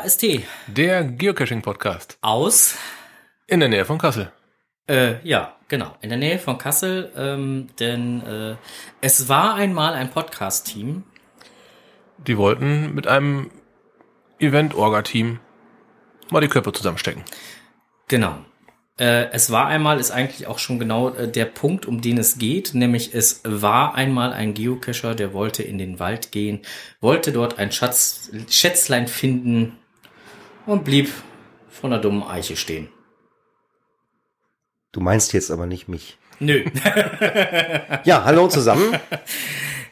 GKST Der Geocaching-Podcast aus, in der Nähe von Kassel. äh, ja, genau, in der Nähe von Kassel, ähm, denn äh, es war einmal ein Podcast-Team. Die wollten mit einem Event-Orga-Team mal die Köpfe zusammenstecken. Genau. Äh, es war einmal, ist eigentlich auch schon genau äh, der Punkt, um den es geht, nämlich es war einmal ein Geocacher, der wollte in den Wald gehen, wollte dort ein Schatz, Schätzlein finden und blieb von einer dummen Eiche stehen. Du meinst jetzt aber nicht mich. Nö. Ja, hallo zusammen.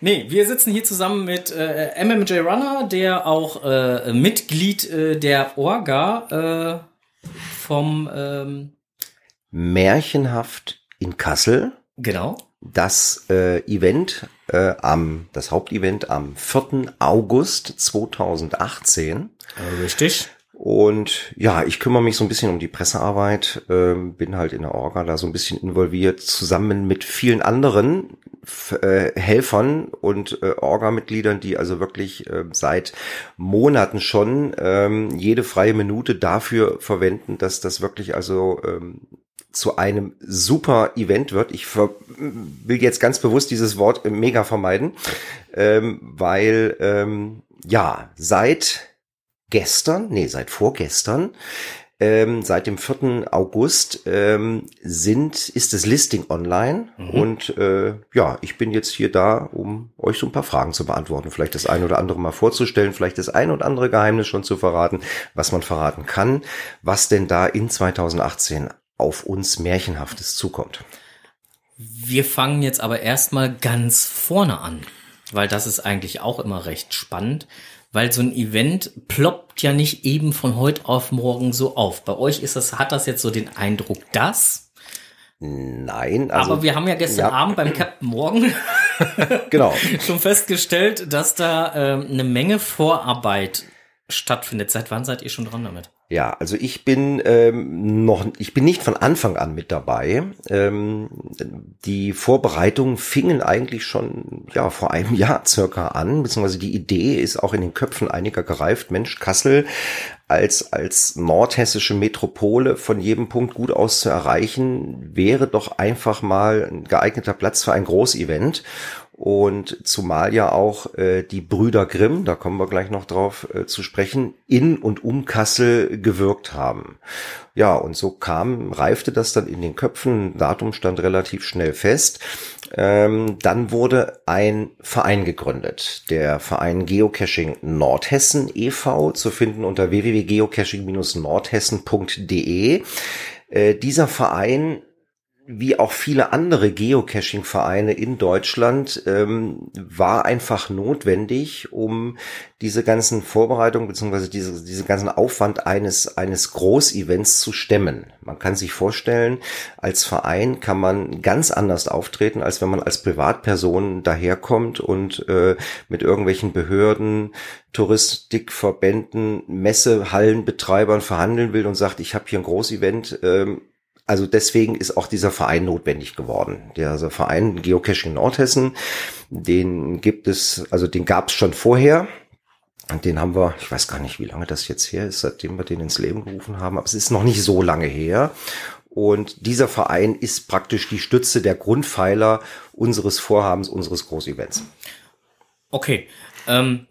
Nee, wir sitzen hier zusammen mit äh, MMJ Runner, der auch äh, Mitglied äh, der Orga äh, vom ähm, Märchenhaft in Kassel. genau. Das äh, Event äh, am, das Hauptevent am 4. August 2018. Äh, richtig. Und ja, ich kümmere mich so ein bisschen um die Pressearbeit, ähm, bin halt in der Orga da so ein bisschen involviert, zusammen mit vielen anderen äh, Helfern und äh, Orga-Mitgliedern, die also wirklich äh, seit Monaten schon ähm, jede freie Minute dafür verwenden, dass das wirklich also ähm, zu einem super Event wird. Ich will jetzt ganz bewusst dieses Wort äh, mega vermeiden, ähm, weil ähm, ja, seit gestern, nee, seit vorgestern, ähm, seit dem 4. August ähm, sind, ist das Listing online und äh, ja, ich bin jetzt hier da, um euch so ein paar Fragen zu beantworten, vielleicht das ein oder andere mal vorzustellen, vielleicht das ein oder andere Geheimnis schon zu verraten, was man verraten kann, was denn da in 2018 auf uns Märchenhaftes zukommt. Wir fangen jetzt aber erstmal ganz vorne an, weil das ist eigentlich auch immer recht spannend, weil so ein Event ploppt ja nicht eben von heute auf morgen so auf. Bei euch ist das, hat das jetzt so den Eindruck, dass, Nein, also aber wir haben ja gestern ja. Abend beim Captain Morgan genau. schon festgestellt, dass da ähm, eine Menge Vorarbeit stattfindet. Seit wann seid ihr schon dran damit? Ja, also ich bin ähm, noch, ich bin nicht von Anfang an mit dabei. Ähm, die Vorbereitungen fingen eigentlich schon ja vor einem Jahr circa an, beziehungsweise die Idee ist auch in den Köpfen einiger gereift. Mensch, Kassel als als nordhessische Metropole von jedem Punkt gut aus zu erreichen, wäre doch einfach mal ein geeigneter Platz für ein Großevent. Und zumal ja auch äh, die Brüder Grimm, da kommen wir gleich noch drauf äh, zu sprechen, in und um Kassel gewirkt haben. Ja, und so kam, reifte das dann in den Köpfen, Datum stand relativ schnell fest. Ähm, dann wurde ein Verein gegründet, der Verein Geocaching Nordhessen e.V., zu finden unter www.geocaching-nordhessen.de. Äh, dieser Verein wie auch viele andere Geocaching-Vereine in Deutschland ähm, war einfach notwendig, um diese ganzen Vorbereitungen beziehungsweise diese, diese ganzen Aufwand eines eines Großevents zu stemmen. Man kann sich vorstellen, als Verein kann man ganz anders auftreten, als wenn man als Privatperson daherkommt und äh, mit irgendwelchen Behörden, Touristikverbänden, Messehallenbetreibern verhandeln will und sagt, ich habe hier ein Großevent. Ähm, also deswegen ist auch dieser Verein notwendig geworden. Der also Verein Geocaching Nordhessen, den gibt es, also den gab es schon vorher. Und den haben wir, ich weiß gar nicht, wie lange das jetzt her ist, seitdem wir den ins Leben gerufen haben, aber es ist noch nicht so lange her. Und dieser Verein ist praktisch die Stütze der Grundpfeiler unseres Vorhabens, unseres Großevents. Okay. Ähm,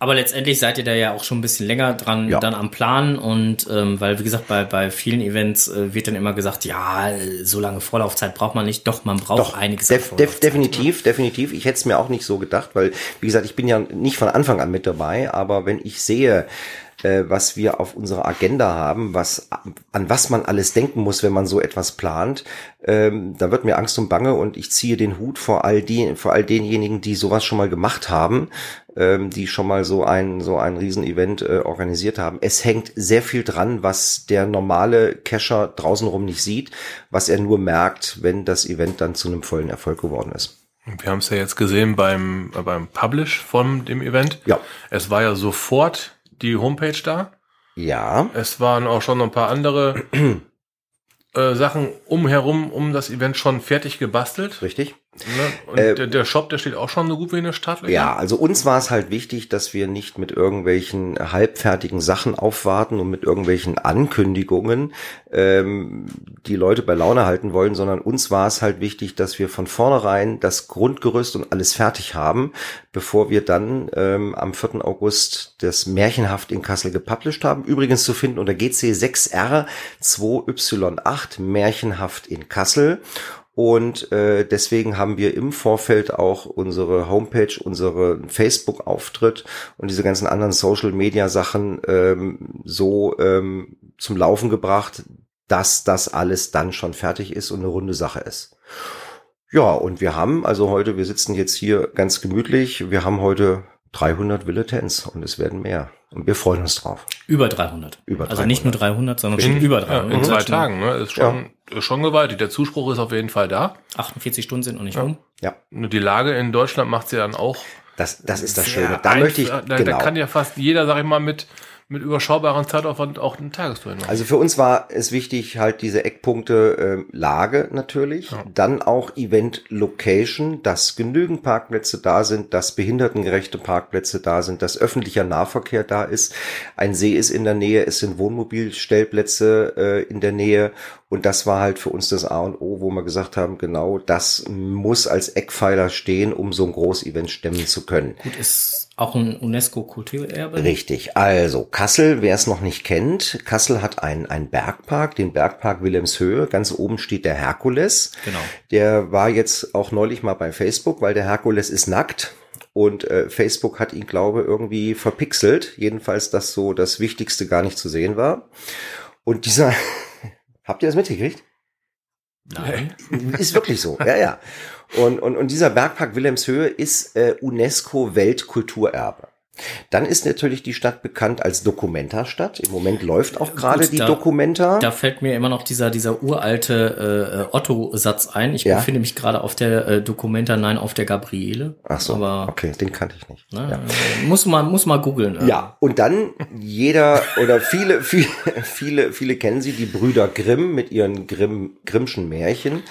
aber letztendlich seid ihr da ja auch schon ein bisschen länger dran, Ja. dann am Plan und ähm, weil, wie gesagt, bei, bei vielen Events äh, wird dann immer gesagt, ja, so lange Vorlaufzeit braucht man nicht. Doch, man braucht einiges an Def, def, Vorlaufzeit. definitiv, definitiv. Ich hätte es mir auch nicht so gedacht, weil, wie gesagt, ich bin ja nicht von Anfang an mit dabei, aber wenn ich sehe, äh, was wir auf unserer Agenda haben, was an was man alles denken muss, wenn man so etwas plant, ähm, da wird mir Angst und Bange und ich ziehe den Hut vor all die, vor all denjenigen, die sowas schon mal gemacht haben, ähm, die schon mal so ein so ein Riesenevent äh, organisiert haben. Es hängt sehr viel dran, was der normale Cacher draußen rum nicht sieht, was er nur merkt, wenn das Event dann zu einem vollen Erfolg geworden ist. Wir haben es ja jetzt gesehen beim, äh, beim Publish von dem Event. Ja. Es war ja sofort die Homepage da. Ja, Es waren auch schon noch ein paar andere äh, Sachen umherum um das Event schon fertig gebastelt. richtig. Ne? Und Äh, der, Shop, der steht auch schon so gut wie in der Stadt. Ja, also uns war es halt wichtig, dass wir nicht mit irgendwelchen halbfertigen Sachen aufwarten und mit irgendwelchen Ankündigungen ähm, die Leute bei Laune halten wollen, sondern uns war es halt wichtig, dass wir von vornherein das Grundgerüst und alles fertig haben, bevor wir dann ähm, am 4. August das Märchenhaft in Kassel gepublished haben. Übrigens zu finden unter GC6R 2Y8 Märchenhaft in Kassel. Und äh, deswegen haben wir im Vorfeld auch unsere Homepage, unsere Facebook-Auftritt und diese ganzen anderen Social-Media-Sachen ähm, so ähm, zum Laufen gebracht, dass das alles dann schon fertig ist und eine runde Sache ist. Ja, und wir haben, also heute, wir sitzen jetzt hier ganz gemütlich, wir haben heute 300 Villetens und es werden mehr. Und wir freuen uns drauf. Über 300. Über Also nicht nur 300, sondern schon über Ja, 300. in zwei Tagen, ne? Ist schon, ist schon gewaltig. Der Zuspruch ist auf jeden Fall da. 48 Stunden sind noch nicht um. Ja, Nur die Lage in Deutschland macht sie dann auch. das, das ist das Schöne. Da möchte ich, da, da genau. kann ja fast jeder, sag ich mal, mit, mit überschaubarem Zeitaufwand auch eine Tagestour machen. Also für uns war es wichtig, halt diese Eckpunkte ähm, Lage natürlich, dann auch Event Location, dass genügend Parkplätze da sind, dass behindertengerechte Parkplätze da sind, dass öffentlicher Nahverkehr da ist, ein See ist in der Nähe, es sind Wohnmobilstellplätze äh, in der Nähe und das war halt für uns das A und O, wo wir gesagt haben, genau das muss als Eckpfeiler stehen, um so ein Großevent stemmen zu können. Gut, ist auch ein UNESCO-Kulturerbe. Richtig. Also Kassel, wer es noch nicht kennt, Kassel hat einen, einen Bergpark, den Bergpark Wilhelmshöhe. Ganz oben steht der Herkules. Genau. Der war jetzt auch neulich mal bei Facebook, weil der Herkules ist nackt. Und äh, Facebook hat ihn, glaube irgendwie verpixelt. Jedenfalls, dass so das Wichtigste gar nicht zu sehen war. Und dieser, habt ihr das mitgekriegt? Nein. Ist wirklich so, ja, ja. Und, und, und dieser Bergpark Wilhelmshöhe ist äh, UNESCO Weltkulturerbe. Dann ist natürlich die Stadt bekannt als Documenta-Stadt. Im Moment läuft auch gerade die da- Documenta. Da fällt mir immer noch dieser, dieser uralte äh, Otto-Satz ein. Ich Ja. befinde mich gerade auf der äh, Dokumenta, nein, auf der Gabriele. Ach so, Aber okay, den kannte ich nicht. ne, äh, muss mal, muss mal googeln. äh. Ja, und dann jeder oder viele, viele, viele, viele kennen sie, die Brüder Grimm mit ihren Grimm, Grimmschen Märchen.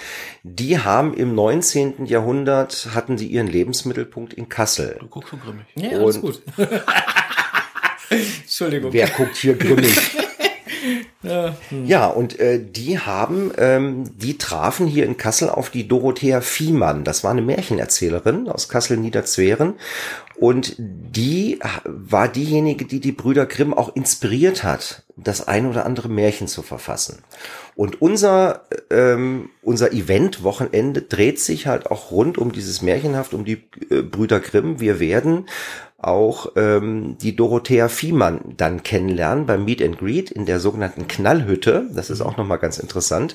Die haben im 19. Jahrhundert, hatten die ihren Lebensmittelpunkt in Kassel. du guckst so grimmig. Ja, alles Und- gut. Entschuldigung. Wer guckt hier grimmig? Ja, und äh, die haben, ähm, die trafen hier in Kassel auf die Dorothea Viehmann. Das war eine Märchenerzählerin aus Kassel-Niederzweren. Und die war diejenige, die die Brüder Grimm auch inspiriert hat, das ein oder andere Märchen zu verfassen. Und unser, ähm, unser Event-Wochenende dreht sich halt auch rund um dieses Märchenhaft, um die äh, Brüder Grimm. Wir werden auch ähm, die Dorothea Viehmann dann kennenlernen beim Meet and Greet in der sogenannten Knallhütte. Das ist auch nochmal ganz interessant.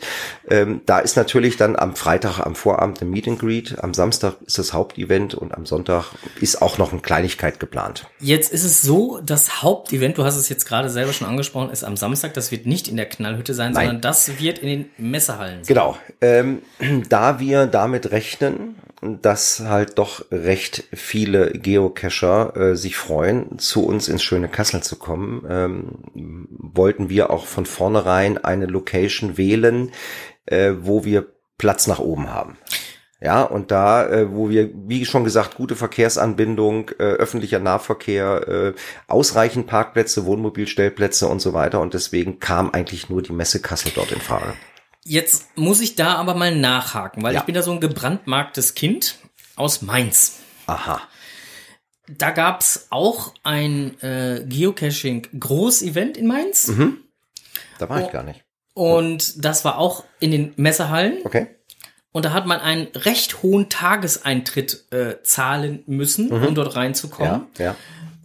Ähm, da ist natürlich dann am Freitag am Vorabend ein Meet and Greet, am Samstag ist das Hauptevent und am Sonntag ist auch noch eine Kleinigkeit geplant. Jetzt ist es so, das Hauptevent, du hast es jetzt gerade selber schon angesprochen, ist am Samstag. Das wird nicht in der Knallhütte sein, Nein. sondern das wird in den Messehallen sein. Genau. Ähm, da wir damit rechnen, dass halt doch recht viele Geocacher äh, sich freuen, zu uns ins schöne Kassel zu kommen, ähm, wollten wir auch von vornherein eine Location wählen, äh, wo wir Platz nach oben haben. Ja, und da, äh, wo wir, wie schon gesagt, gute Verkehrsanbindung, äh, öffentlicher Nahverkehr, äh, ausreichend Parkplätze, Wohnmobilstellplätze und so weiter. Und deswegen kam eigentlich nur die Messe Kassel dort in Frage. Jetzt muss ich da aber mal nachhaken, weil Ja. ich bin da so ein gebrandmarktes Kind aus Mainz. Aha. Da gab's auch ein äh, Geocaching-Groß-Event in Mainz. Da war Oh. ich gar nicht. Und das war auch in den Messehallen. Okay. Und da hat man einen recht hohen Tageseintritt äh, zahlen müssen, um dort reinzukommen. Ja, ja.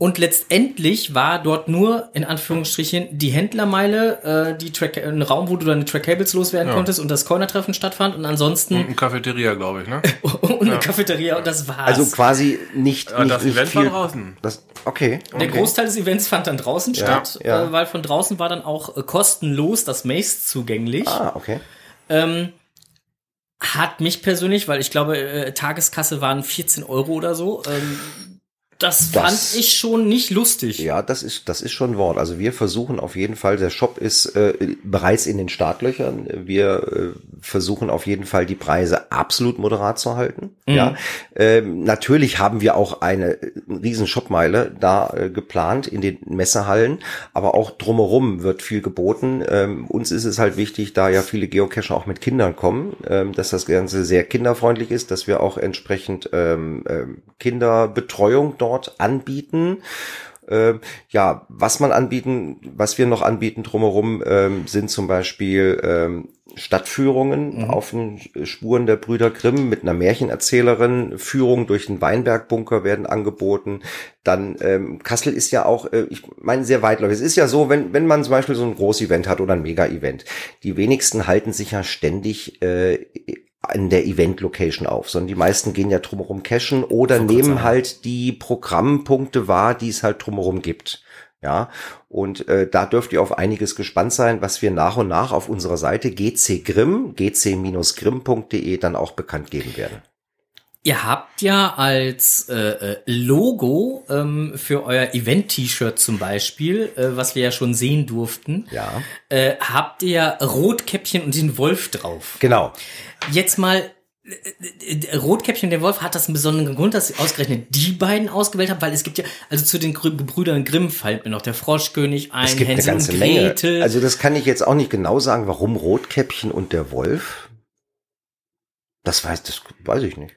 Und letztendlich war dort nur, in Anführungsstrichen, die Händlermeile, äh, die Track ein Raum, wo du deine Track-Cables loswerden konntest und das Corner-Treffen stattfand und ansonsten Eine Cafeteria, glaube ich, ne? und eine Cafeteria und das war's. Also quasi nicht, Ja, nicht, das nicht Event viel. war draußen. Das, okay. Der okay. Großteil des Events fand dann draußen Ja, statt, ja. Äh, weil von draußen war dann auch äh, kostenlos das Maze zugänglich. Ah, okay. Ähm, hat mich persönlich, weil ich glaube, äh, Tageskasse waren 14 Euro oder so, ähm, das, Das- fand ich schon nicht lustig. Ja, das ist, das ist schon ein Wort. Also wir versuchen auf jeden Fall, der Shop ist äh, bereits in den Startlöchern. Wir äh, versuchen auf jeden Fall die Preise absolut moderat zu halten. Ja, ähm, natürlich haben wir auch eine äh, riesen Shopmeile da äh, geplant in den Messehallen, aber auch drumherum wird viel geboten. Ähm, uns ist es halt wichtig, da ja viele Geocacher auch mit Kindern kommen, ähm, dass das Ganze sehr kinderfreundlich ist, dass wir auch entsprechend ähm, ähm, Kinderbetreuung dort anbieten. Ähm, ja, was man anbieten, was wir noch anbieten drumherum, ähm, sind zum Beispiel ähm, Stadtführungen auf den Spuren der Brüder Grimm mit einer Märchenerzählerin. Führungen durch den Weinbergbunker werden angeboten. Dann ähm, Kassel ist ja auch, äh, ich meine, sehr weitläufig. Es ist ja so, wenn, wenn man zum Beispiel so ein Groß-Event hat oder ein Mega-Event, die wenigsten halten sich ja ständig äh, an der Event-Location auf, sondern die meisten gehen ja drumherum cashen oder grad nehmen halt die Programmpunkte wahr, die es halt drumherum gibt. Ja, und äh, da dürft ihr auf einiges gespannt sein, was wir nach und nach auf unserer Seite GC Grimm, gc-grimm.de dann auch bekannt geben werden. Ihr habt ja als äh, äh, Logo ähm, für euer Event-T-Shirt zum Beispiel, äh, was wir ja schon sehen durften, Ja. äh, habt ihr Rotkäppchen und den Wolf drauf. Genau. Jetzt mal, äh, äh, Rotkäppchen und der Wolf, hat das einen besonderen Grund, dass ihr ausgerechnet die beiden ausgewählt habt? Weil es gibt ja, also zu den Gebrüdern Grimm fällt mir noch der Froschkönig ein, Es gibt eine Hänsel ganze und Menge. Gretel. Also das kann ich jetzt auch nicht genau sagen, warum Rotkäppchen und der Wolf. Das weiß, das weiß ich nicht.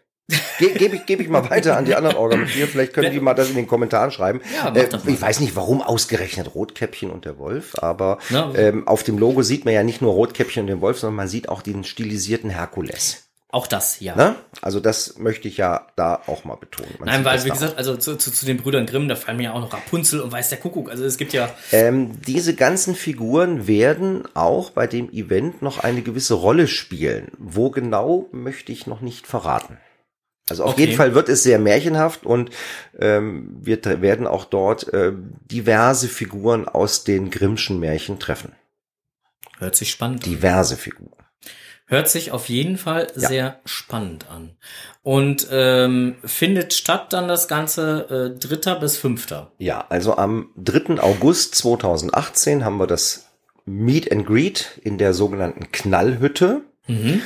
Ge Gebe ich, geb ich mal weiter an die anderen Organisationen. Vielleicht können die mal das in den Kommentaren schreiben. Ja, äh, ich weiß nicht, warum ausgerechnet Rotkäppchen und der Wolf, aber Na, ähm, auf dem Logo sieht man ja nicht nur Rotkäppchen und den Wolf, sondern man sieht auch den stilisierten Herkules. auch das, ja. Ne? Also das möchte ich ja da auch mal betonen. Man Nein, weil, wie gesagt, also zu, zu, zu den Brüdern Grimm, da fallen mir ja auch noch Rapunzel und weiß der Kuckuck. Also es gibt ja, Ähm, diese ganzen Figuren werden auch bei dem Event noch eine gewisse Rolle spielen. Wo genau, möchte ich noch nicht verraten. Also auf Okay. jeden Fall wird es sehr märchenhaft und ähm, wir werden auch dort ähm, diverse Figuren aus den Grimmschen Märchen treffen. hört sich spannend an. Diverse Figuren. Hört sich auf jeden Fall Ja. sehr spannend an. Und ähm, findet statt dann das Ganze äh, dritter bis fünfter. Ja, also am 3. August 2018 haben wir das Meet and Greet in der sogenannten Knallhütte. Mhm.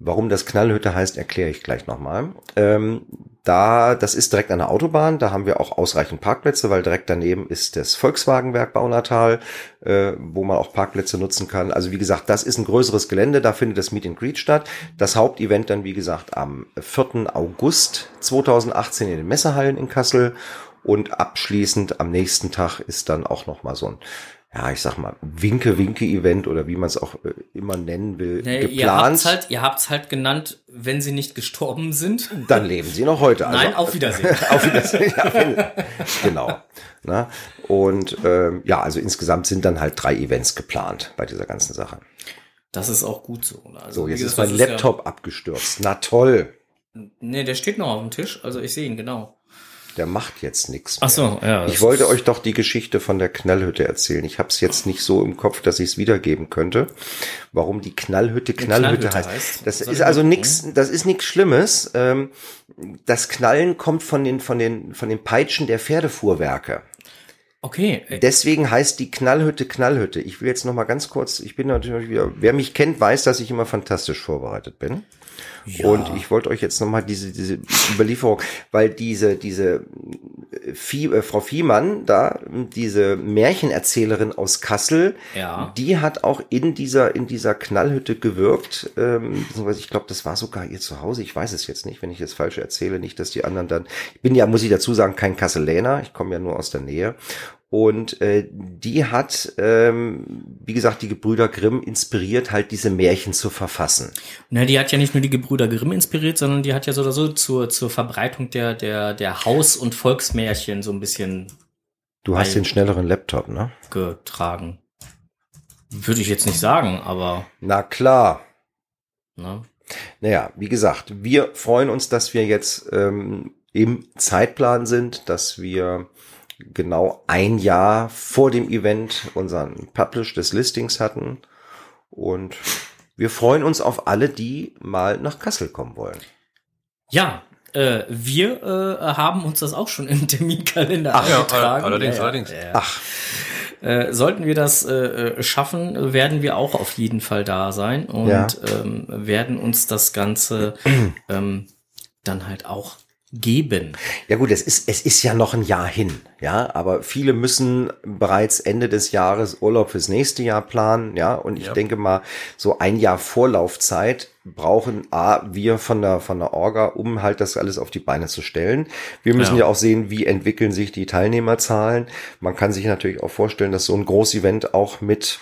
Warum das Knallhütte heißt, erkläre ich gleich nochmal. Ähm, da, das ist direkt an der Autobahn, da haben wir auch ausreichend Parkplätze, weil direkt daneben ist das Volkswagenwerk Baunatal, äh, wo man auch Parkplätze nutzen kann. Also wie gesagt, das ist ein größeres Gelände, da findet das Meet and Greet statt. Das Hauptevent dann, wie gesagt, am 4. August 2018 in den Messehallen in Kassel. Und abschließend am nächsten Tag ist dann auch nochmal so ein, ja, ich sag mal, Winke-Winke-Event oder wie man es auch äh, immer nennen will, Nee, ihr geplant. habt's halt, ihr habt's halt genannt, wenn sie nicht gestorben sind. Dann leben sie noch heute. Also, Nein, auf Wiedersehen. auf Wiedersehen. Ja, wenn- genau. Na, und ähm, ja, also insgesamt sind dann halt drei Events geplant bei dieser ganzen Sache. Das ist auch gut so. Also, So, jetzt ist gesagt, mein das Laptop abgestürzt. Na toll. Ja, nee, der steht noch auf dem Tisch. Also ich sehe ihn, genau. Der macht jetzt nichts. Ach so, ja. Ich wollte euch doch die Geschichte von der Knallhütte erzählen. Ich habe es jetzt nicht so im Kopf, dass ich es wiedergeben könnte. Warum die Knallhütte Knallhütte, Knallhütte heißt. heißt? Das ist also nichts. Das ist nichts Schlimmes. Ähm, Das Knallen kommt von den von den von den Peitschen der Pferdefuhrwerke. Okay. Deswegen heißt die Knallhütte Knallhütte. Ich will jetzt noch mal ganz kurz, ich bin natürlich wieder, wer mich kennt, weiß, dass ich immer fantastisch vorbereitet bin. Und ich wollte euch jetzt noch mal diese, diese Überlieferung, weil diese, diese äh, Vie, äh, Frau Viehmann da, diese Märchenerzählerin aus Kassel, Ja. die hat auch in dieser, in dieser Knallhütte gewirkt, ähm, beziehungsweise ich glaube, das war sogar ihr Zuhause, ich weiß es jetzt nicht, wenn ich jetzt falsch erzähle, nicht, dass die anderen dann, ich bin ja, muss ich dazu sagen, kein Kasseläner, ich komme ja nur aus der Nähe. Und äh, die hat, ähm, wie gesagt, die Gebrüder Grimm inspiriert, halt diese Märchen zu verfassen. Na, die hat ja nicht nur die Gebrüder Grimm inspiriert, sondern die hat ja so oder so zur, zur Verbreitung der, der, der Haus- und Volksmärchen so ein bisschen Du hast den schnelleren Laptop, ne? getragen. Würde ich jetzt nicht sagen, aber Na klar. ne? Naja, wie gesagt, wir freuen uns, dass wir jetzt ähm, im Zeitplan sind, dass wir genau ein Jahr vor dem Event unseren Publish des Listings hatten. Und wir freuen uns auf alle, die mal nach Kassel kommen wollen. Ja, äh, wir äh, haben uns das auch schon im Terminkalender Ach ja, eingetragen. allerdings, ja, allerdings. Ja, ja. Ach, äh, sollten wir das äh, äh, schaffen, werden wir auch auf jeden Fall da sein und Ja. ähm, werden uns das Ganze ähm, dann halt auch geben. Ja gut, es ist, es ist ja noch ein Jahr hin, ja, aber viele müssen bereits Ende des Jahres Urlaub fürs nächste Jahr planen, ja, und ich Ja. denke mal, so ein Jahr Vorlaufzeit brauchen A, wir von der, von der Orga, um halt das alles auf die Beine zu stellen. Wir müssen Ja. ja, auch sehen, wie entwickeln sich die Teilnehmerzahlen. Man kann sich natürlich auch vorstellen, dass so ein Großevent auch mit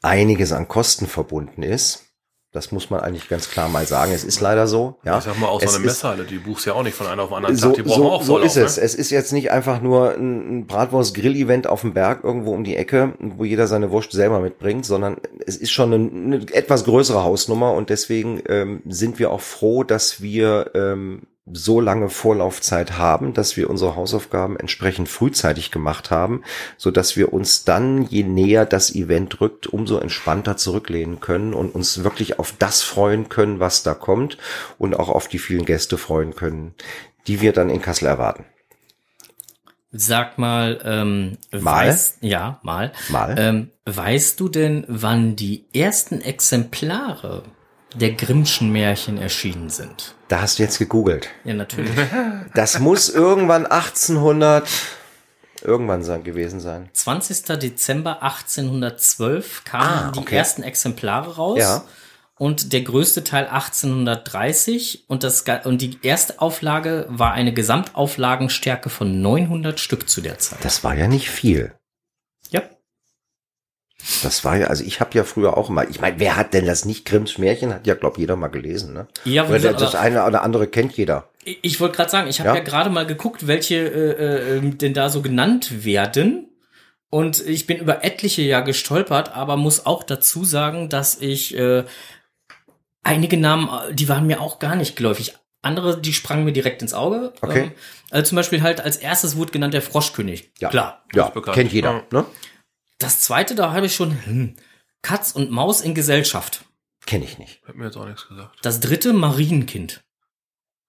einiges an Kosten verbunden ist. Das muss man eigentlich ganz klar mal sagen. Es ist leider so. Ja. Ich sag mal, auch so eine Messehalle, die buchst ja auch nicht von einem auf den anderen so, Tag, die brauchen so, auch so ist es. Ne? Es ist jetzt nicht einfach nur ein ein Bratwurst-Grill-Event auf dem Berg irgendwo um die Ecke, wo jeder seine Wurst selber mitbringt, sondern es ist schon eine, eine etwas größere Hausnummer und deswegen ähm, sind wir auch froh, dass wir ähm, so lange Vorlaufzeit haben, dass wir unsere Hausaufgaben entsprechend frühzeitig gemacht haben, so dass wir uns dann, je näher das Event rückt, umso entspannter zurücklehnen können und uns wirklich auf das freuen können, was da kommt und auch auf die vielen Gäste freuen können, die wir dann in Kassel erwarten. Sag mal, ähm, Mal? Weißt, ja, mal. Mal? Ähm, weißt du denn, wann die ersten Exemplare der Grimmschen Märchen erschienen sind? Da hast du jetzt gegoogelt. Ja, natürlich. Das muss irgendwann 1800 irgendwann sein, gewesen sein. 20. Dezember 1812 kamen Ah, die okay. ersten Exemplare raus. Ja. Und der größte Teil 1830 und das und die erste Auflage war eine Gesamtauflagenstärke von 900 Stück zu der Zeit. Das war ja nicht viel. Das war ja, also ich habe ja früher auch mal, ich meine, wer hat denn das nicht? Grimms Märchen hat ja, glaub jeder mal gelesen, ne? Ja, Oder aber- das eine oder andere kennt jeder. Ich ich wollte gerade sagen, ich habe Ja. ja, gerade mal geguckt, welche äh, äh, denn da so genannt werden. Und ich bin über etliche ja gestolpert, aber muss auch dazu sagen, dass ich äh, einige Namen, äh, die waren mir auch gar nicht geläufig. Andere, die sprangen mir direkt ins Auge. Okay. Ähm, also zum Beispiel halt als erstes wurde genannt der Froschkönig. Ja. Klar. Ja, kennt jeder, Ja. ne? Das zweite, da habe ich schon hm, Katz und Maus in Gesellschaft. Kenne ich nicht. Hat mir jetzt auch nichts gesagt. Das dritte Marienkind.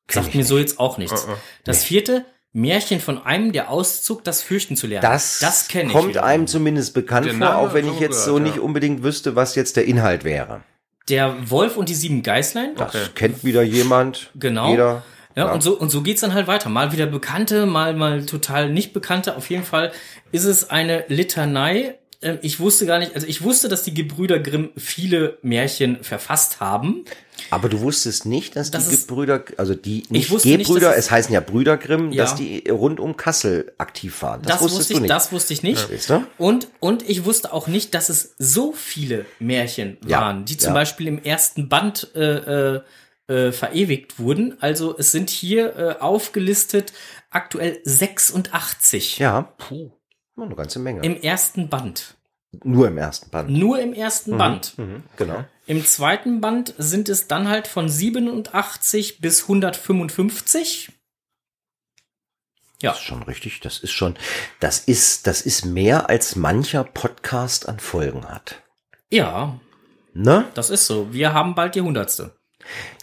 Kenn Sagt mir nicht. so jetzt auch nichts. Uh-uh. Das vierte, Märchen von einem, der auszog, das Fürchten zu lernen. Das, das kenne ich. kommt wiederum. einem zumindest bekannt Den vor, auch wenn ich jetzt gehört, so ja. nicht unbedingt wüsste, was jetzt der Inhalt wäre. Der Wolf und die sieben Geißlein. Das Okay. kennt wieder jemand. Genau. Jeder. Ja, Ja. und so, und so geht's dann halt weiter. Mal wieder Bekannte, mal, mal total nicht Bekannte. Auf jeden Fall ist es eine Litanei. Ähm, Ich wusste gar nicht, also ich wusste, dass die Gebrüder Grimm viele Märchen verfasst haben. Aber du wusstest nicht, dass Das die ist- Gebrüder, also die nicht nicht, Gebrüder, dass es- es heißen ja Brüder Grimm, Ja. dass die rund um Kassel aktiv waren. Das, Das, wusstest wusste du ich, nicht. das wusste ich nicht. Du? Und, und ich wusste auch nicht, dass es so viele Märchen Ja, waren, die zum ja. Beispiel im ersten Band äh, äh, äh, verewigt wurden. Also es sind hier äh, aufgelistet aktuell 86 Ja, puh, eine ganze Menge. im ersten Band. Nur im ersten Band. Nur im ersten Band. Mhm, genau. Im zweiten Band sind es dann halt von 87 bis 155. Ja, Das ist schon richtig. Das ist schon, das ist, das ist mehr als mancher Podcast an Folgen hat. ja, Ne? das ist so. Wir haben bald die hundertste.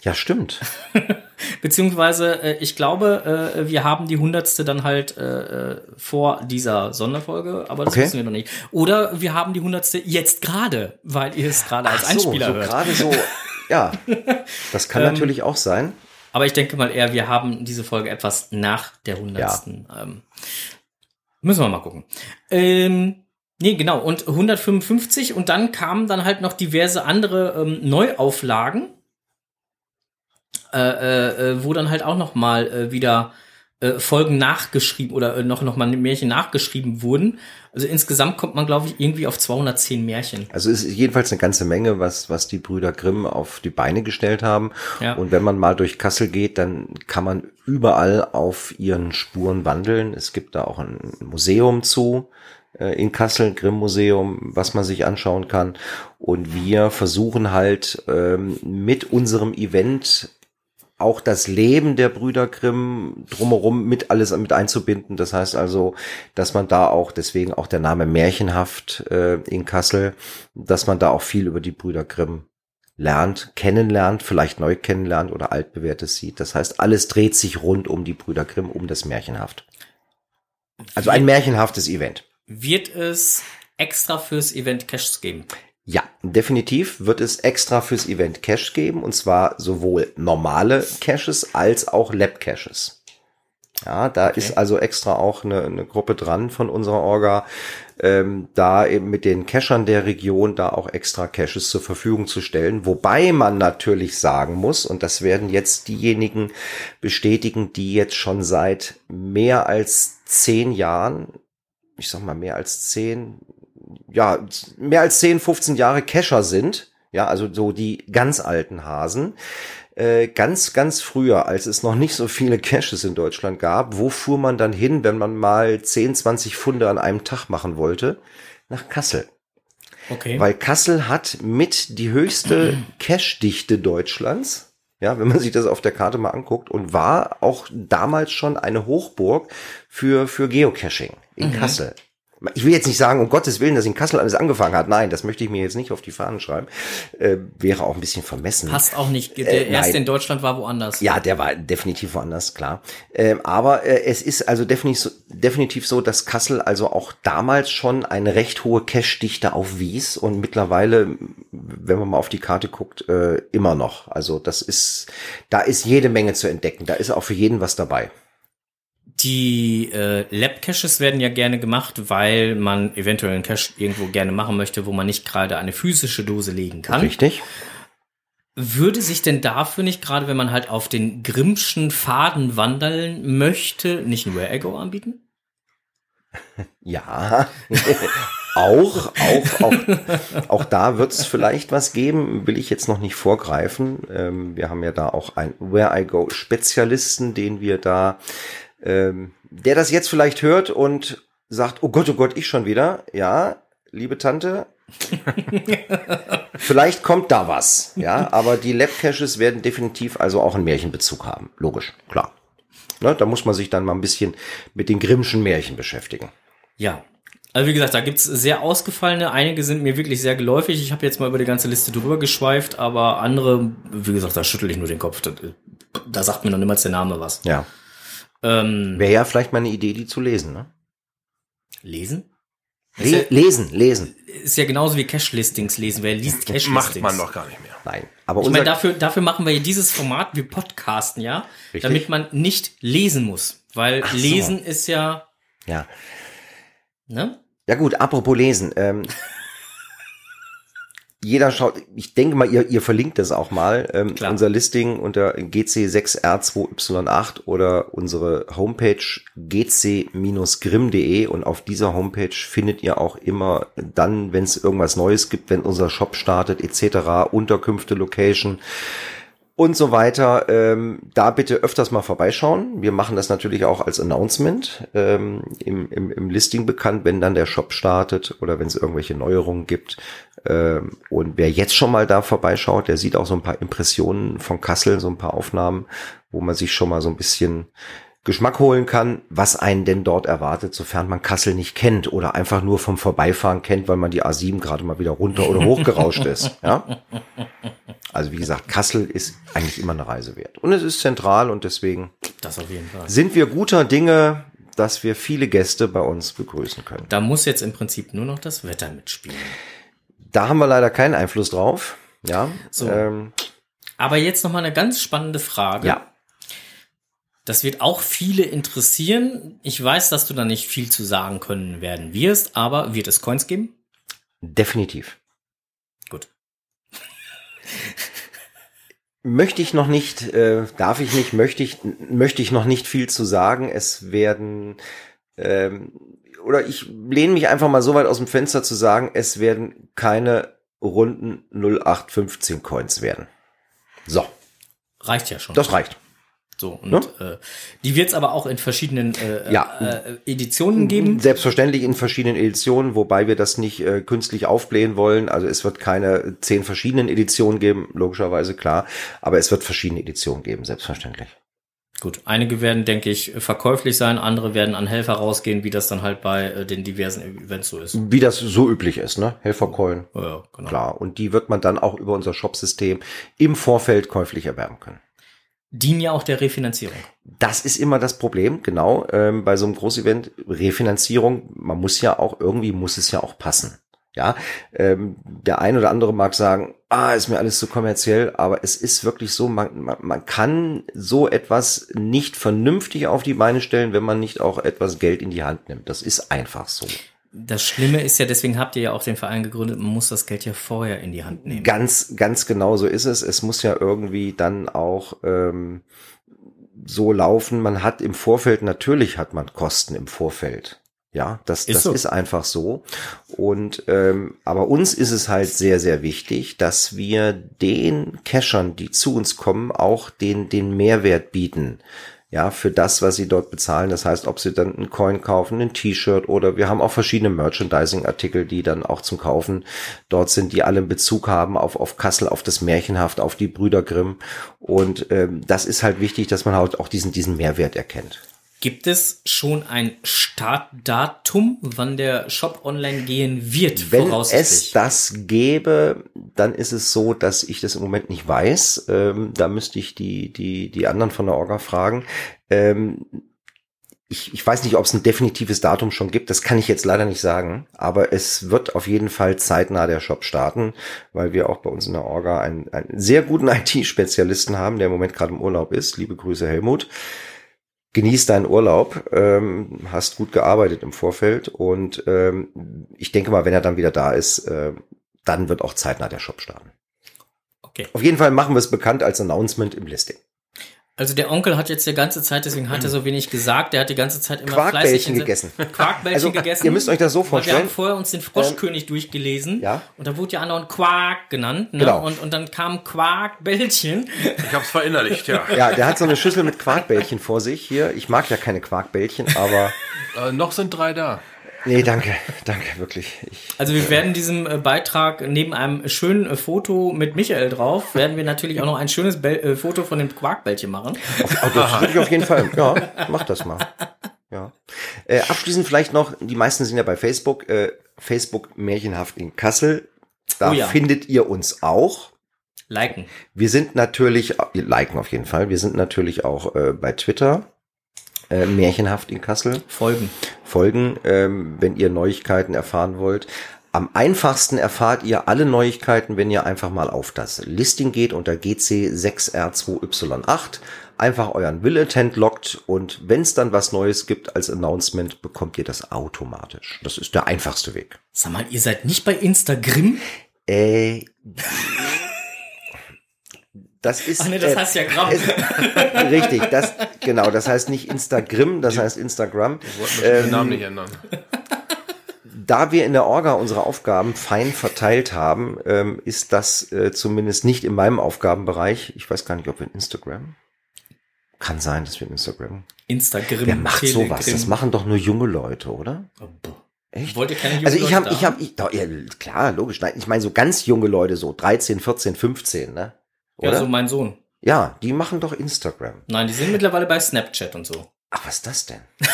Ja, stimmt. Beziehungsweise, äh, ich glaube, äh, wir haben die hundertste dann halt äh, äh, vor dieser Sonderfolge, aber das Okay. wissen wir noch nicht. Oder wir haben die hundertste jetzt gerade, weil ihr es gerade als so, Einspieler so hört. gerade so. Ja, das kann Ähm, natürlich auch sein. Aber ich denke mal eher, wir haben diese Folge etwas nach der hundertsten. Ähm, müssen wir mal gucken. Ähm, nee, genau. Und 155 und dann kamen dann halt noch diverse andere ähm, Neuauflagen, äh, äh, äh, wo dann halt auch noch mal äh, wieder äh, Folgen nachgeschrieben oder äh, noch noch mal Märchen nachgeschrieben wurden. Also insgesamt kommt man, glaube ich, irgendwie auf 210 Märchen. Also es ist jedenfalls eine ganze Menge, was, was die Brüder Grimm auf die Beine gestellt haben. Ja. Und wenn man mal durch Kassel geht, dann kann man überall auf ihren Spuren wandeln. Es gibt da auch ein Museum zu äh, in Kassel, ein Grimm-Museum, was man sich anschauen kann. Und wir versuchen halt ähm, mit unserem Event auch das Leben der Brüder Grimm drumherum mit alles mit einzubinden. Das heißt also, dass man da auch, deswegen auch der Name Märchenhaft äh, in Kassel, dass man da auch viel über die Brüder Grimm lernt, kennenlernt, vielleicht neu kennenlernt oder altbewährtes sieht. Das heißt, alles dreht sich rund um die Brüder Grimm, um das Märchenhaft. Also ein märchenhaftes Event. Wird es extra fürs Event Caches geben? Ja, definitiv wird es extra fürs Event Cache geben und zwar sowohl normale Caches als auch Lab Caches. Ja, da Okay. ist also extra auch eine, eine Gruppe dran von unserer Orga, ähm, da eben mit den Cachern der Region da auch extra Caches zur Verfügung zu stellen. Wobei man natürlich sagen muss, und das werden jetzt diejenigen bestätigen, die jetzt schon seit mehr als zehn Jahren, ich sag mal mehr als zehn, ja, mehr als 10, 15 Jahre Cacher sind, ja, also so die ganz alten Hasen, äh, ganz, ganz früher, als es noch nicht so viele Caches in Deutschland gab, wo fuhr man dann hin, wenn man mal 10, 20 Funde an einem Tag machen wollte? Nach Kassel. Okay. Weil Kassel hat mit die höchste Cache-Dichte Deutschlands. Ja, wenn man sich das auf der Karte mal anguckt und war auch damals schon eine Hochburg für, für Geocaching in Kassel. Ich will jetzt nicht sagen, um Gottes Willen, dass in Kassel alles angefangen hat. Nein, das möchte ich mir jetzt nicht auf die Fahnen schreiben. Äh, wäre auch ein bisschen vermessen. Passt auch nicht. Der Äh, erste in Deutschland war woanders. Ja, der war definitiv woanders, klar. Ähm, aber äh, es ist also definitiv so, definitiv so, dass Kassel also auch damals schon eine recht hohe Cache-Dichte aufwies und mittlerweile, wenn man mal auf die Karte guckt, äh, immer noch. Also das ist, da ist jede Menge zu entdecken. Da ist auch für jeden was dabei. Die äh, Lab-Caches werden ja gerne gemacht, weil man eventuell einen Cache irgendwo gerne machen möchte, wo man nicht gerade eine physische Dose legen kann. Richtig? Würde sich denn dafür nicht, gerade wenn man halt auf den Grimmschen Faden wandern möchte, nicht ein Where I Go anbieten? Ja. auch, auch, auch, auch da wird es vielleicht was geben, will ich jetzt noch nicht vorgreifen. Ähm, wir haben ja da auch einen Where I Go Spezialisten, den wir da, ähm, der das jetzt vielleicht hört und sagt, oh Gott, oh Gott, ich schon wieder. Ja, liebe Tante. vielleicht kommt da was, ja, aber die Lab Caches werden definitiv also auch einen Märchenbezug haben. Logisch, klar. Ne, da muss man sich dann mal ein bisschen mit den Grimmschen Märchen beschäftigen. Ja. Also wie gesagt, da gibt's sehr ausgefallene. Einige sind mir wirklich sehr geläufig. Ich habe jetzt mal über die ganze Liste drüber geschweift, aber andere, wie gesagt, da schüttel ich nur den Kopf. Da, da sagt mir noch niemals der Name was. Ja. Ähm, Wäre ja vielleicht mal eine Idee, die zu lesen, ne? lesen? Le lesen, lesen. Ist ja genauso wie Cache-Listings lesen. Wer liest Cache-Listings? Macht man doch gar nicht mehr. Nein. Aber Ich meine, dafür, dafür machen wir ja dieses Format, wir podcasten ja, Richtig. damit man nicht lesen muss. Weil Ach so. lesen ist ja, ja. ne? Ja gut, apropos lesen. Ähm, jeder schaut, ich denke mal, ihr, ihr verlinkt das auch mal, ähm, Klar. unser Listing unter GC6R2Y8 oder unsere Homepage gc-grimm.de und auf dieser Homepage findet ihr auch immer dann, wenn es irgendwas Neues gibt, wenn unser Shop startet etc., Unterkünfte, Location, und so weiter. Ähm, da bitte öfters mal vorbeischauen. Wir machen das natürlich auch als Announcement ähm, im, im, im Listing bekannt, wenn dann der Shop startet oder wenn es irgendwelche Neuerungen gibt. Ähm, und wer jetzt schon mal da vorbeischaut, der sieht auch so ein paar Impressionen von Kassel, so ein paar Aufnahmen, wo man sich schon mal so ein bisschen Geschmack holen kann, was einen denn dort erwartet, sofern man Kassel nicht kennt oder einfach nur vom Vorbeifahren kennt, weil man die A7 gerade mal wieder runter oder hochgerauscht ist. Ja? Also wie gesagt, Kassel ist eigentlich immer eine Reise wert. Und es ist zentral und deswegen sind wir guter Dinge, dass wir viele Gäste bei uns begrüßen können. Da muss jetzt im Prinzip nur noch das Wetter mitspielen. Da haben wir leider keinen Einfluss drauf. Ja, So. ähm, Aber jetzt noch mal eine ganz spannende Frage. ja. Das wird auch viele interessieren. Ich weiß, dass du da nicht viel zu sagen können werden wirst, aber wird es Coins geben? definitiv. Gut. Möchte ich noch nicht, äh, darf ich nicht, möchte ich, möchte ich noch nicht viel zu sagen. Es werden, ähm, oder ich lehne mich einfach mal so weit aus dem Fenster zu sagen, es werden keine runden 0815 Coins werden. So, Reicht ja schon. das reicht. So, und Ne? äh, die wird es aber auch in verschiedenen äh, Ja. äh, Editionen geben. Selbstverständlich in verschiedenen Editionen, wobei wir das nicht äh, künstlich aufblähen wollen. Also es wird keine zehn verschiedenen Editionen geben, logischerweise klar. Aber es wird verschiedene Editionen geben, selbstverständlich. Gut, einige werden, denke ich, verkäuflich sein, andere werden an Helfer rausgehen, wie das dann halt bei äh, den diversen Events so ist. Wie das so üblich ist, ne? Helfercoin, Ja, ja, genau. klar. Und die wird man dann auch über unser Shopsystem im Vorfeld käuflich erwerben können. Dienen ja auch der Refinanzierung. Das ist immer das Problem, genau, ähm, bei so einem Großevent, Refinanzierung, man muss ja auch, irgendwie muss es ja auch passen. Ja, ähm, der ein oder andere mag sagen, ah, ist mir alles zu kommerziell, aber es ist wirklich so, man, man, man kann so etwas nicht vernünftig auf die Beine stellen, wenn man nicht auch etwas Geld in die Hand nimmt. Das ist einfach so. Das Schlimme ist ja, deswegen habt ihr ja auch den Verein gegründet, man muss das Geld ja vorher in die Hand nehmen. Ganz, ganz genau so ist es. Es muss ja irgendwie dann auch ähm, so laufen. Man hat im Vorfeld, natürlich hat man Kosten im Vorfeld. Ja, das, Ist das so. ist einfach so. Und ähm, aber uns ist es halt sehr, sehr wichtig, dass wir den Cachern, die zu uns kommen, auch den, den Mehrwert bieten. Ja, für das, was sie dort bezahlen. Das heißt, ob sie dann einen Coin kaufen, ein T-Shirt oder wir haben auch verschiedene Merchandising-Artikel, die dann auch zum Kaufen dort sind, die alle einen Bezug haben auf, auf Kassel, auf das Märchenhaft, auf die Brüder Grimm. Und ähm, das ist halt wichtig, dass man halt auch diesen, diesen Mehrwert erkennt. Gibt es schon ein Startdatum, wann der Shop online gehen wird, Wenn es das gäbe, dann ist es so, dass ich das im Moment nicht weiß. Ähm, da müsste ich die, die, die anderen von der Orga fragen. Ähm, ich, ich weiß nicht, ob es ein definitives Datum schon gibt. Das kann ich jetzt leider nicht sagen. Aber es wird auf jeden Fall zeitnah der Shop starten, weil wir auch bei uns in der Orga einen, einen sehr guten IT-Spezialisten haben, der im Moment gerade im Urlaub ist. Liebe Grüße, Helmut genieß deinen Urlaub, ähm, hast gut gearbeitet im Vorfeld und ähm, ich denke mal, wenn er dann wieder da ist, äh, dann wird auch zeitnah der Shop starten. Okay. Auf jeden Fall machen wir es bekannt als Announcement im Listing. Also der Onkel hat jetzt die ganze Zeit, deswegen hat er so wenig gesagt, der hat die ganze Zeit immer Quarkbällchen gegessen. Quarkbällchen Also, gegessen. ihr müsst euch das so Weil wir vorstellen. haben vorher uns den Froschkönig durchgelesen. ja. Und da wurde ja andauernd Quark genannt. Ne? Genau. Und, und dann kam Quarkbällchen. Ich hab's verinnerlicht, ja. Ja, der hat so eine Schüssel mit Quarkbällchen vor sich hier. Ich mag ja keine Quarkbällchen, aber Äh, noch sind drei da. Nee, danke, danke, wirklich. Ich, Also wir werden diesem äh, Beitrag neben einem schönen äh, Foto mit Michael drauf, werden wir natürlich auch noch ein schönes äh, Foto von dem Quarkbällchen machen. oh, das würde ich auf jeden Fall, ja, mach das mal. Ja. Äh, abschließend vielleicht noch, die meisten sind ja bei Facebook, äh, Facebook Märchenhaft in Kassel. Da Oh ja. findet ihr uns auch. Liken. Wir sind natürlich, liken auf jeden Fall, wir sind natürlich auch äh, bei Twitter, äh, Märchenhaft in Kassel. Folgen. Folgen, ähm, wenn ihr Neuigkeiten erfahren wollt. Am einfachsten erfahrt ihr alle Neuigkeiten, wenn ihr einfach mal auf das Listing geht unter GC6R2Y8, einfach euren Will-Attent lockt und wenn es dann was Neues gibt als Announcement, bekommt ihr das automatisch. Das ist der einfachste Weg. Sag mal, ihr seid nicht bei Instagram? Äh, das ist Ach nee, das äh, heißt ja Gramm. es- richtig, das genau, das heißt nicht Instagram, das heißt Instagram. Wollten wir den Namen nicht ändern. Da wir in der Orga unsere Aufgaben fein verteilt haben, ähm, ist das äh, zumindest nicht in meinem Aufgabenbereich. Ich weiß gar nicht, ob wir in Instagram. Kann sein, dass wir in Instagram. Instagram. Wer macht sowas? Das Telegram. machen doch nur junge Leute, oder? Oh. Echt? Wollt ihr keine jungen Also ich habe, ich habe, ich, doch, ja, klar, logisch. Nein, ich meine so ganz junge Leute, so 13, 14, 15, ne? Ja, Oder? so mein Sohn. Ja, die machen doch Instagram. Nein, die sind mittlerweile bei Snapchat und so. Ach, was ist das denn?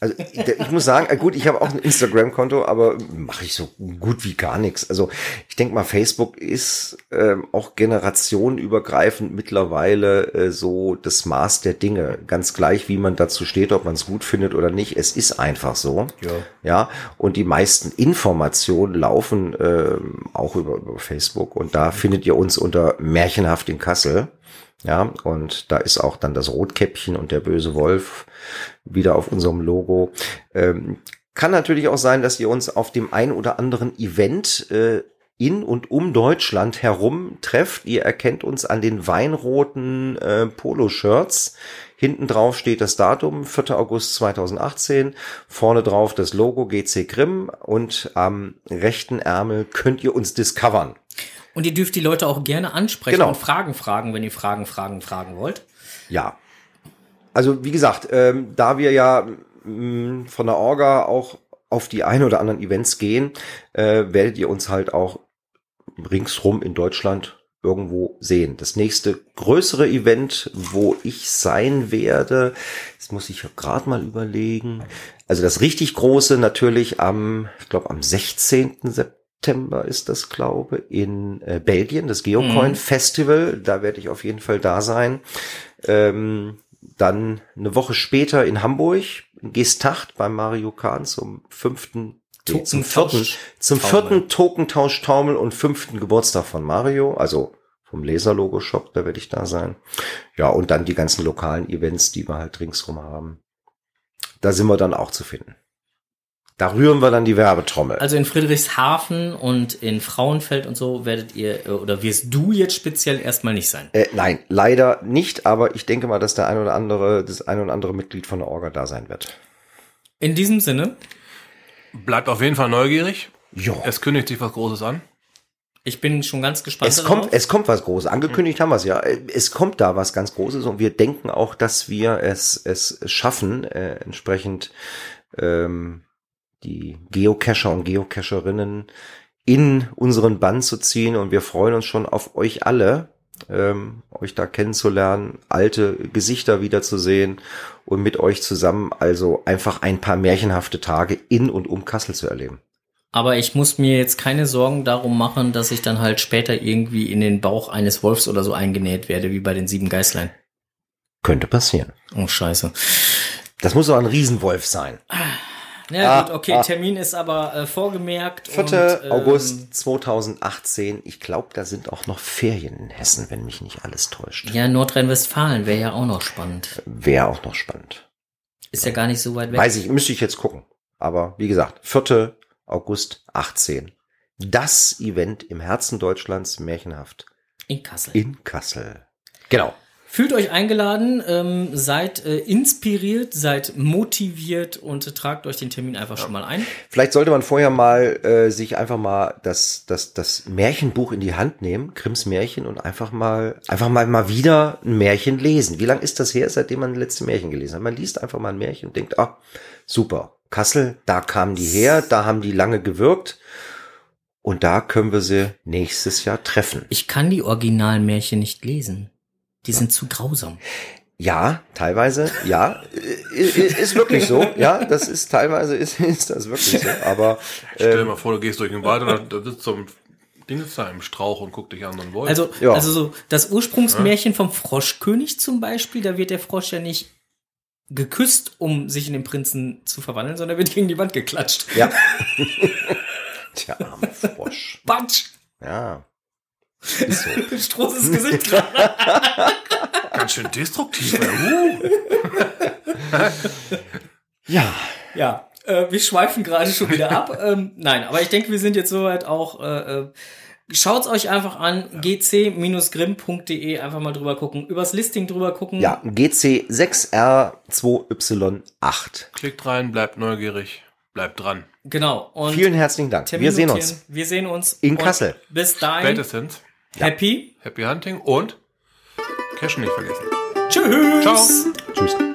Also ich, muss sagen, äh, gut, ich habe auch ein Instagram-Konto, aber mache ich so gut wie gar nichts. Also ich denke mal, Facebook ist ähm, auch generationenübergreifend mittlerweile äh, so das Maß der Dinge. Ganz gleich, wie man dazu steht, ob man es gut findet oder nicht. Es ist einfach so. Ja. Ja, und die meisten Informationen laufen ähm, auch über, über Facebook und da findet ihr uns unter Märchenhaft in Kassel. Ja, und da ist auch dann das Rotkäppchen und der böse Wolf wieder auf unserem Logo. Ähm, kann natürlich auch sein, dass ihr uns auf dem ein oder anderen Event äh, in und um Deutschland herum trefft. Ihr erkennt uns an den weinroten äh, Poloshirts. Hinten drauf steht das Datum, 4. August 2018. Vorne drauf das Logo GC Grimm und am rechten Ärmel könnt ihr uns discovern. Und ihr dürft die Leute auch gerne ansprechen Genau. und Fragen fragen, wenn ihr Fragen, Fragen, fragen wollt. Ja. Also wie gesagt, ähm, da wir ja mh, von der Orga auch auf die ein oder anderen Events gehen, äh, werdet ihr uns halt auch ringsrum in Deutschland irgendwo sehen. Das nächste größere Event, wo ich sein werde, das muss ich gerade mal überlegen. Also das richtig große natürlich am, ich glaube am 16. September ist das, glaube in äh, Belgien, das Geocoin Mhm. Festival. Da werde ich auf jeden Fall da sein. Ähm, dann eine Woche später in Hamburg, in Gestacht bei Mario Kahn zum fünften, nee, zum vierten, zum vierten Tokentausch-Taumel und fünften Geburtstag von Mario, also vom Laser-Logo-Shop, da werde ich da sein. Ja, und dann die ganzen lokalen Events, die wir halt ringsrum haben. Da sind wir dann auch zu finden. Da rühren wir dann die Werbetrommel. Also in Friedrichshafen und in Frauenfeld und so werdet ihr, äh, oder wirst du jetzt speziell erstmal nicht sein. Äh, nein, leider nicht, aber ich denke mal, dass der ein oder andere, das ein oder andere Mitglied von der Orga da sein wird. In diesem Sinne, Bleibt auf jeden Fall neugierig. Jo. Es kündigt sich was Großes an. ich bin schon ganz gespannt. Es darauf. kommt, es kommt was Großes. Angekündigt haben wir es ja. Es kommt da was ganz Großes und wir denken auch, dass wir es, es schaffen, äh, entsprechend ähm, die Geocacher und Geocacherinnen in unseren Bann zu ziehen und wir freuen uns schon auf euch alle, ähm, euch da kennenzulernen, alte Gesichter wiederzusehen und mit euch zusammen also einfach ein paar märchenhafte Tage in und um Kassel zu erleben. Aber ich muss mir jetzt keine Sorgen darum machen, dass ich dann halt später irgendwie in den Bauch eines Wolfs oder so eingenäht werde, wie bei den sieben Geißlein. Könnte passieren. Oh, scheiße. Das muss doch ein Riesenwolf sein. Ja, Ah, gut, okay, ah. Termin ist aber äh, vorgemerkt. 4. und, ähm, August 2018. Ich glaube, da sind auch noch Ferien in Hessen, wenn mich nicht alles täuscht. Ja, Nordrhein-Westfalen wäre ja auch noch spannend. Wäre auch noch spannend. Ist ja gar nicht so weit weg. Weiß ich, müsste ich jetzt gucken. Aber wie gesagt, 4. August 18. Das Event im Herzen Deutschlands, märchenhaft, In Kassel. in Kassel. Genau. Fühlt euch eingeladen, ähm, seid äh, inspiriert, seid motiviert und äh, tragt euch den Termin einfach schon mal ein. Vielleicht sollte man vorher mal äh, sich einfach mal das, das, das Märchenbuch in die Hand nehmen, Grimms Märchen, und einfach mal, einfach mal, mal wieder ein Märchen lesen. Wie lange ist das her, seitdem man das letzte Märchen gelesen hat? Man liest einfach mal ein Märchen und denkt, ah, super, Kassel, da kamen die her, da haben die lange gewirkt. Und da können wir sie nächstes Jahr treffen. Ich kann die Originalmärchen nicht lesen. Die sind zu grausam. Ja, teilweise, ja, ist wirklich so. Ja, das ist teilweise ist, ist das wirklich so. Aber Stell dir ähm, mal vor, du gehst durch den Wald und da- sitzt so ein Ding sitzt da im Strauch und guckt dich an und Wolf. Also, Ja. also so das Ursprungsmärchen vom Froschkönig zum Beispiel, da wird der Frosch ja nicht geküsst, um sich in den Prinzen zu verwandeln, sondern wird gegen die Wand geklatscht. ja. Tja, arme Frosch. Batsch! Ja. Ist so. Stroß ins Gesicht gerade. ganz schön destruktiv. Uh. Ja. Ja, äh, wir schweifen gerade schon wieder ab. Ähm, nein, aber ich denke, wir sind jetzt soweit auch. Äh, äh, Schaut's euch einfach an, gc-grimm.de, einfach mal drüber gucken, übers Listing drüber gucken. Ja, GC6R2Y8. Klickt rein, bleibt neugierig, bleibt dran. Genau. Und Vielen herzlichen Dank. Termin Wir sehen notieren. uns. Wir sehen uns. In Kassel. Bis dahin. Spätestens. Happy. Happy Hunting und Cashen nicht vergessen. Tschüss. Ciao. Tschüss.